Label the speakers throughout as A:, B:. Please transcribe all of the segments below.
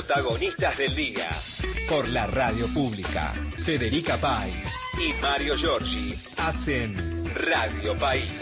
A: Protagonistas del día. Por la radio pública. Federica País y Mario Giorgi hacen Radio País.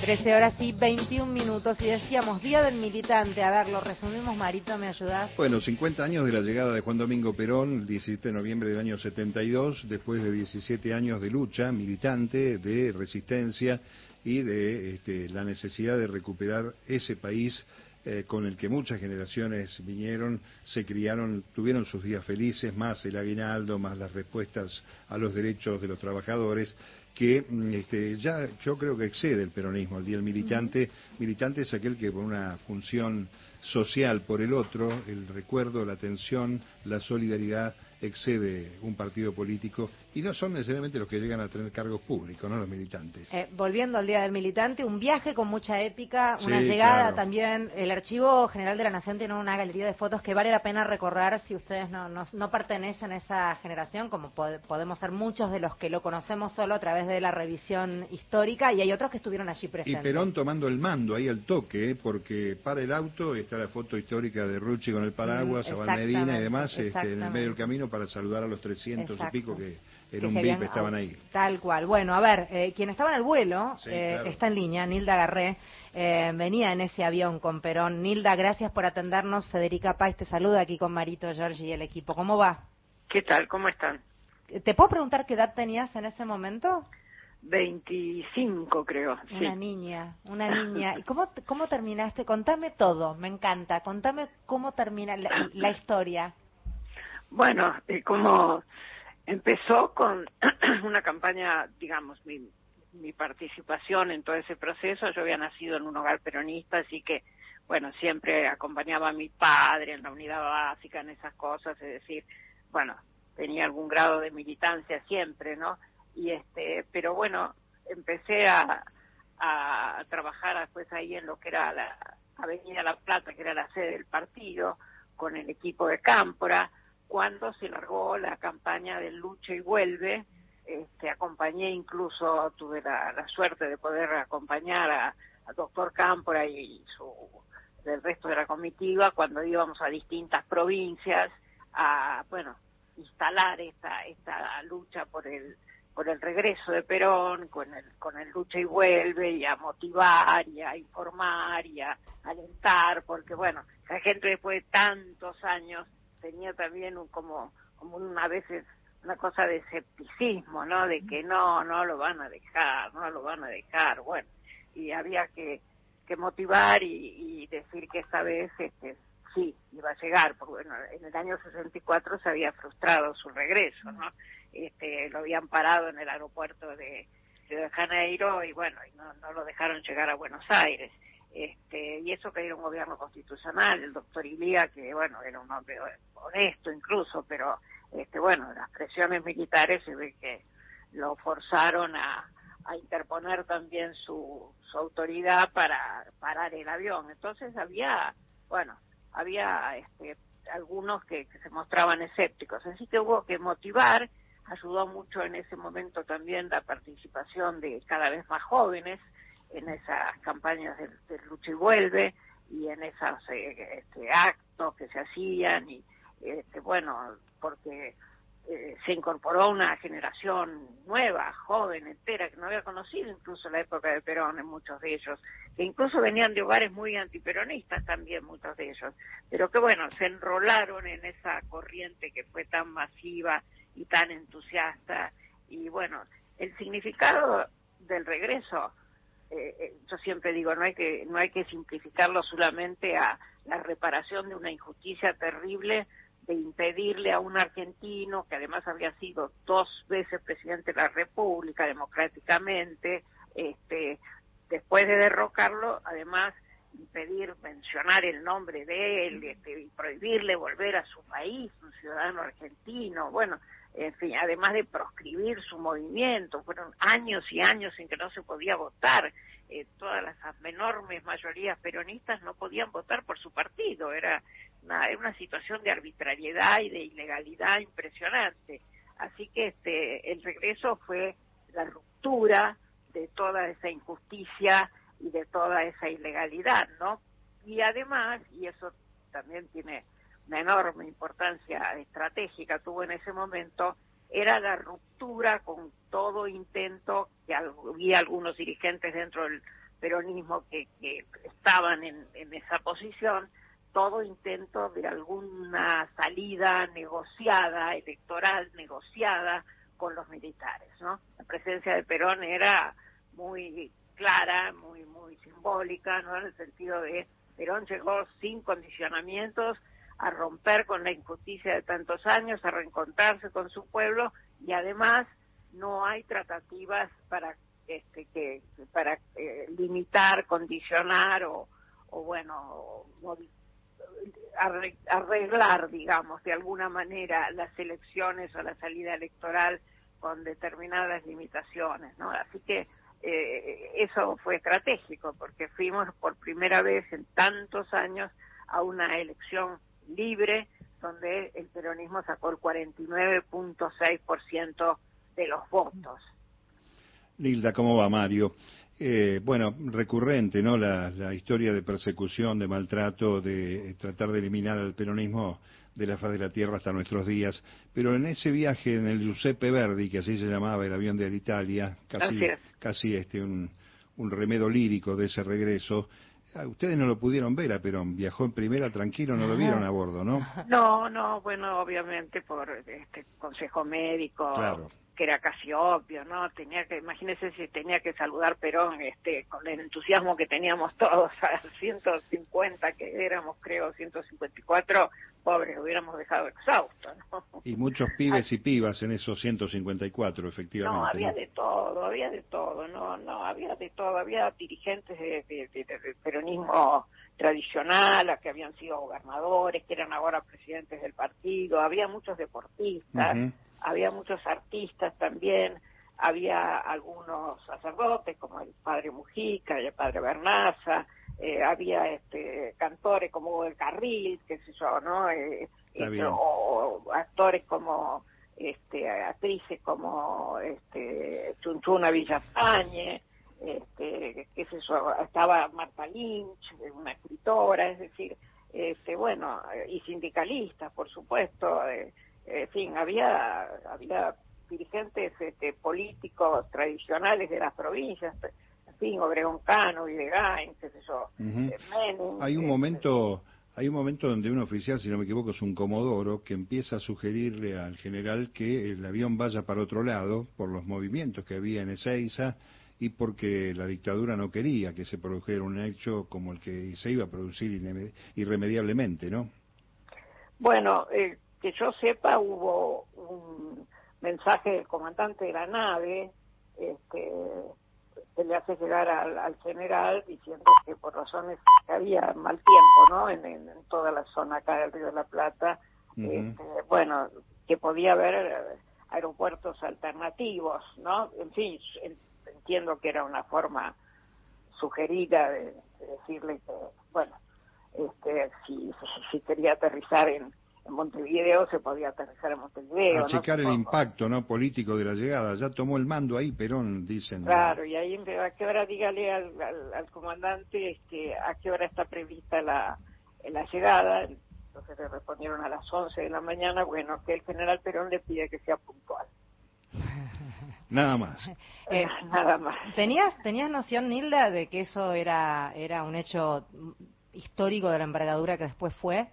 B: 13 horas y 21 minutos y decíamos Día del Militante. A ver, lo resumimos, Marito, ¿me ayudás?
C: Bueno, 50 años de la llegada de Juan Domingo Perón, el 17 de noviembre del año 72, después de 17 años de lucha militante, de resistencia y de este, la necesidad de recuperar ese país eh, con el que muchas generaciones vinieron, se criaron, tuvieron sus días felices, más el aguinaldo, más las respuestas a los derechos de los trabajadores, que mm, este, ya yo creo que excede el peronismo. El día del militante, militante es aquel que por una función social por el otro, el recuerdo, la atención, la solidaridad excede un partido político y no son necesariamente los que llegan a tener cargos públicos, no los militantes.
B: Eh, volviendo al Día del Militante, un viaje con mucha épica, una llegada también. El Archivo General de la Nación tiene una galería de fotos que vale la pena recorrer si ustedes no, no, pertenecen a esa generación, como podemos ser muchos de los que lo conocemos solo a través de la revisión histórica, y hay otros que estuvieron allí presentes.
C: Y Perón tomando el mando ahí al toque, porque para el auto está la foto histórica de Rucci con el paraguas, mm, Medina y demás, este, en el medio del camino para saludar a los 300 y pico que en un VIP estaban ahí.
B: Tal cual. Bueno, a ver, eh, quien estaba en el vuelo eh, está en línea, Nilda Garré. Eh, venía en ese avión con Perón. Nilda, gracias por atendernos. Federica Páez te saluda aquí con Marito, Giorgi y el equipo. ¿Cómo va?
D: ¿Qué tal? ¿Cómo están?
B: ¿Te puedo preguntar qué edad tenías en ese momento?
D: 25 creo.
B: Una niña, una niña. ¿Y cómo, cómo terminaste? Contame todo, me encanta. Contame cómo termina la, historia.
D: Bueno, eh, como empezó con una campaña, digamos, mi, mi participación en todo ese proceso. Yo había nacido en un hogar peronista, así que, bueno, siempre acompañaba a mi padre en la unidad básica, en esas cosas, es decir, bueno, tenía algún grado de militancia siempre, ¿no? Y este pero bueno empecé a, a trabajar después ahí en lo que era la Avenida La Plata que era la sede del partido con el equipo de Cámpora cuando se largó la campaña del lucha y vuelve este, acompañé incluso tuve la, suerte de poder acompañar a, doctor Cámpora y su del resto de la comitiva cuando íbamos a distintas provincias a bueno instalar esta esta lucha por el por el regreso de Perón, con el, con el lucha y vuelve, y a motivar, y a informar, y a alentar, porque bueno, la gente después de tantos años tenía también un, como, como una veces una cosa de escepticismo, ¿no? De que no, no lo van a dejar, no lo van a dejar, bueno, y había que, que motivar y, y decir que esta vez este, sí, iba a llegar, porque bueno, en el año 64 se había frustrado su regreso, ¿no? Este, lo habían parado en el aeropuerto de Río de Janeiro y bueno, y no, no lo dejaron llegar a Buenos Aires. Este, y eso que era un gobierno constitucional, el doctor Ilía, que bueno, era un hombre honesto incluso, pero este, bueno, las presiones militares se ve que lo forzaron a, a interponer también su, su autoridad para parar el avión. Entonces había, bueno, había este, algunos que, se mostraban escépticos. Así que hubo que motivar, ayudó mucho en ese momento también la participación de cada vez más jóvenes en esas campañas de, lucha y vuelve y en esos eh, este, actos que se hacían y este, bueno, porque eh, se incorporó una generación nueva, joven, entera, que no había conocido incluso la época de Perón en muchos de ellos, que incluso venían de hogares muy antiperonistas también muchos de ellos, pero que bueno, se enrolaron en esa corriente que fue tan masiva y tan entusiasta. Y bueno, el significado del regreso, eh, eh, yo siempre digo, no hay que no hay que simplificarlo solamente a la reparación de una injusticia terrible de impedirle a un argentino, que además había sido dos veces presidente de la República democráticamente, este, después de derrocarlo, además impedir mencionar el nombre de él este, y prohibirle volver a su país, un ciudadano argentino, bueno, en fin, además de proscribir su movimiento, fueron años y años en que no se podía votar, eh, todas las enormes mayorías peronistas no podían votar por su partido, era una, situación de arbitrariedad y de ilegalidad impresionante. Así que este, el regreso fue la ruptura de toda esa injusticia y de toda esa ilegalidad, ¿no? Y además, y eso también tiene una enorme importancia estratégica, tuvo en ese momento, era la ruptura con todo intento que había algunos dirigentes dentro del peronismo que, estaban en, en esa posición, todo intento de alguna salida negociada, electoral negociada con los militares, ¿no? La presencia de Perón era muy clara, muy muy simbólica, ¿no? En el sentido de Perón llegó sin condicionamientos a romper con la injusticia de tantos años, a reencontrarse con su pueblo y además no hay tratativas para este que para eh, limitar, condicionar o, o bueno, arreglar, digamos, de alguna manera las elecciones o la salida electoral con determinadas limitaciones, ¿no? Así que eh, eso fue estratégico porque fuimos por primera vez en tantos años a una elección libre donde el peronismo sacó el 49.6% de los votos.
C: Lilda, ¿cómo va Mario? Eh, bueno, recurrente, ¿no? La, la, historia de persecución, de maltrato, de tratar de eliminar al peronismo de la faz de la tierra hasta nuestros días. Pero en ese viaje en el Giuseppe Verdi, que así se llamaba el avión de Italia, casi, casi este, un, un remedo lírico de ese regreso, Ustedes no lo pudieron ver a Perón, viajó en primera tranquilo, no lo vieron a bordo, ¿no?
D: No, no, bueno, obviamente por este consejo médico, claro que era casi obvio, ¿no? Tenía que, imagínese si tenía que saludar Perón, este, con el entusiasmo que teníamos todos a 150 que éramos, creo, 154, pobres, hubiéramos dejado exhaustos, ¿no?
C: Y muchos pibes y pibas en esos 154, efectivamente.
D: No, había de todo, había de todo, no, no, había de todo, había dirigentes de, peronismo tradicional, que habían sido gobernadores, que eran ahora presidentes del partido, había muchos deportistas, había muchos artistas también, había algunos sacerdotes como el padre Mujica y el padre Bernaza, eh, había este cantores como el Carril, qué sé yo, ¿no? Eh, eh, o, actores como este actrices como este Chunchuna Villafañe, este qué sé yo, estaba Marta Lynch, una escritora, es decir, este bueno, y sindicalistas, por supuesto, en fin, había, había dirigentes este, políticos tradicionales de las provincias, Obregón Cano, Videgain, qué sé yo,
C: eh, Hay un momento... Hay un momento donde un oficial, si no me equivoco, es un comodoro, que empieza a sugerirle al general que el avión vaya para otro lado por los movimientos que había en Ezeiza y porque la dictadura no quería que se produjera un hecho como el que se iba a producir irremediablemente, ¿no?
D: Bueno, eh, que yo sepa hubo un mensaje del comandante de la nave este, que le hace llegar al, general diciendo que por razones que había mal tiempo no en, toda la zona acá del río de la plata este, bueno que podía haber aeropuertos alternativos no en fin entiendo que era una forma sugerida de, decirle que bueno este si, si quería aterrizar en en Montevideo se podía aterrizar en Montevideo.
C: A checar el impacto no político de la llegada. Ya tomó el mando ahí Perón, dicen.
D: Claro, y ahí a qué hora dígale al, al, comandante este, a qué hora está prevista la, la llegada. Entonces le respondieron a las 11 de la mañana, bueno, que el general Perón le pide que sea puntual.
C: Nada más.
B: Eh, Nada más. ¿Tenías, ¿Tenías noción, Nilda, de que eso era, era un hecho histórico de la envergadura que después fue?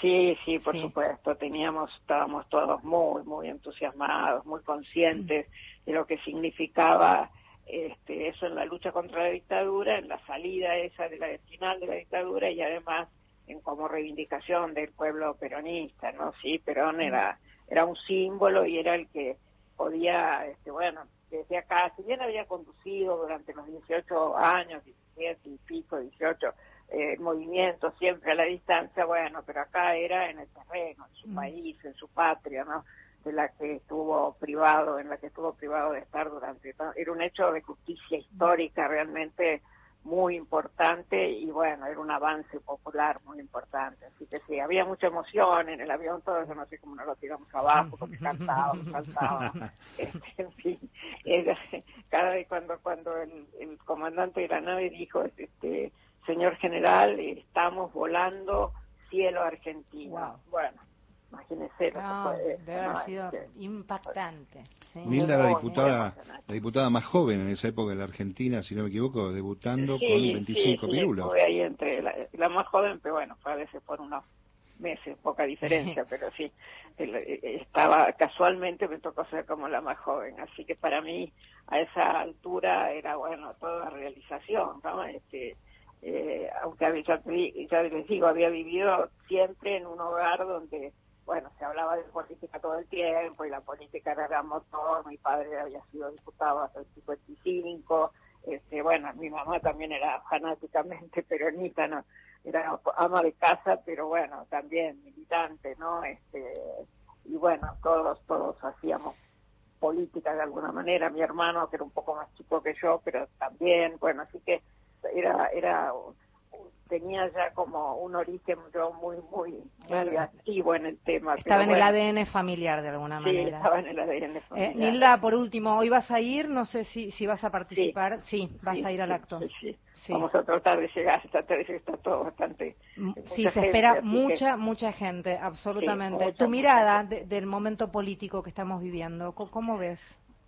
D: Sí, sí, por supuesto. Teníamos, estábamos todos muy, muy entusiasmados, muy conscientes de lo que significaba este, eso en la lucha contra la dictadura, en la salida esa de la final de la dictadura y además en como reivindicación del pueblo peronista, ¿no? Sí, Perón era era un símbolo y era el que podía, este, bueno, desde acá, si bien había conducido durante los 18 años, 17 y pico, 18, eh, movimiento siempre a la distancia, bueno, pero acá era en el terreno, en su mm. país, en su patria, ¿no? De la que estuvo privado, en la que estuvo privado de estar durante. Era un hecho de justicia histórica realmente muy importante y bueno, era un avance popular muy importante. Así que sí, había mucha emoción en el avión, todo eso, no sé cómo nos lo tiramos abajo, porque cantábamos, saltábamos. Este, en fin, cada vez cuando, cuando el, el comandante de la nave dijo, este señor general, estamos volando cielo argentino. Bueno, imagínese
B: lo Debe haber sido este, impactante.
C: Nilda, la diputada, la diputada más joven en esa época de la Argentina, si no me equivoco, debutando con 25 sí,
D: ahí entre la, más joven, pero bueno, fue a veces por unos meses, poca diferencia, pero sí, estaba casualmente me tocó ser como la más joven, así que para mí a esa altura era bueno toda realización, ¿no? Este, eh, aunque ya, ya les digo, había vivido siempre en un hogar donde bueno, se hablaba de política todo el tiempo y la política era motor, mi padre había sido diputado hasta el 55, este, bueno, mi mamá también era fanáticamente peronista, no, era ama de casa, pero bueno, también militante, ¿no? Este, y bueno, todos, todos hacíamos política de alguna manera, mi hermano que era un poco más chico que yo, pero también, bueno, así que era, era tenía ya como un origen yo muy, muy, activo en el tema.
B: Estaba en el ADN familiar de alguna manera.
D: Sí, estaba en el ADN eh, familiar.
B: Nilda, por último, ¿hoy vas a ir? No sé si, si vas a participar. Sí, vas a ir al acto.
D: Sí, Vamos a tratar de llegar, de que está todo bastante...
B: Mm, sí, se espera mucha, mucha gente, absolutamente. tu mirada del momento político que estamos viviendo, ¿cómo ves?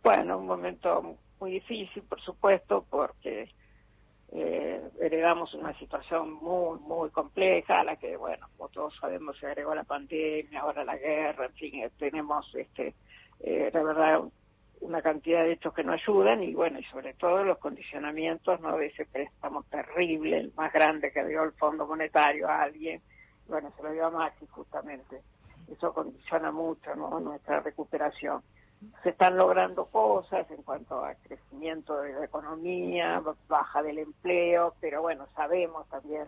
D: Bueno, un momento muy difícil, por supuesto, porque eh, heredamos una situación muy, muy compleja, a la que, bueno, como todos sabemos, se agregó la pandemia, ahora la guerra, en fin, eh, tenemos, este, eh, la verdad, una cantidad de hechos que no ayudan y, bueno, y sobre todo los condicionamientos, ¿no?, de ese préstamo terrible, el más grande que dio el Fondo Monetario a alguien, bueno, se lo dio a Maxi justamente. Eso condiciona mucho, ¿no?, nuestra recuperación se están logrando cosas en cuanto al crecimiento de la economía, baja del empleo, pero bueno, sabemos también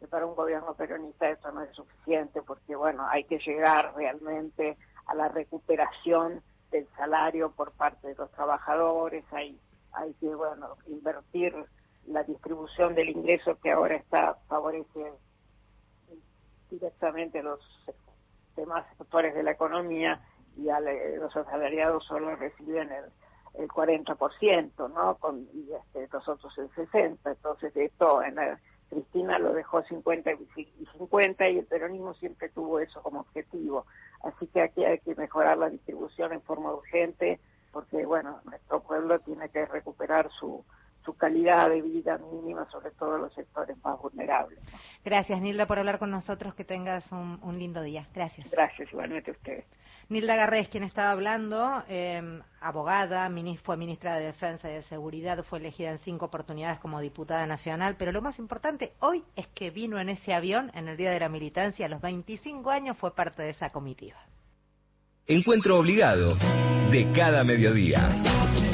D: que para un gobierno peronista esto no es suficiente porque bueno, hay que llegar realmente a la recuperación del salario por parte de los trabajadores, hay, hay que bueno, invertir la distribución del ingreso que ahora está favorece directamente a los demás sectores de la economía y los asalariados solo reciben el, el 40%, ¿no? Con, y este, los otros el 60%. Entonces, esto en Cristina lo dejó 50 y 50 y el peronismo siempre tuvo eso como objetivo. Así que aquí hay que mejorar la distribución en forma urgente porque, bueno, nuestro pueblo tiene que recuperar su, su calidad de vida mínima, sobre todo en los sectores más vulnerables.
B: Gracias, Nilda, por hablar con nosotros. Que tengas un, un lindo día. Gracias.
D: Gracias, igualmente a ustedes.
B: Nilda Garrés, quien estaba hablando, em, abogada, fue ministra de Defensa y de Seguridad, fue elegida en cinco oportunidades como diputada nacional, pero lo más importante hoy es que vino en ese avión en el Día de la Militancia, a los 25 años fue parte de esa comitiva.
A: Encuentro obligado de cada mediodía.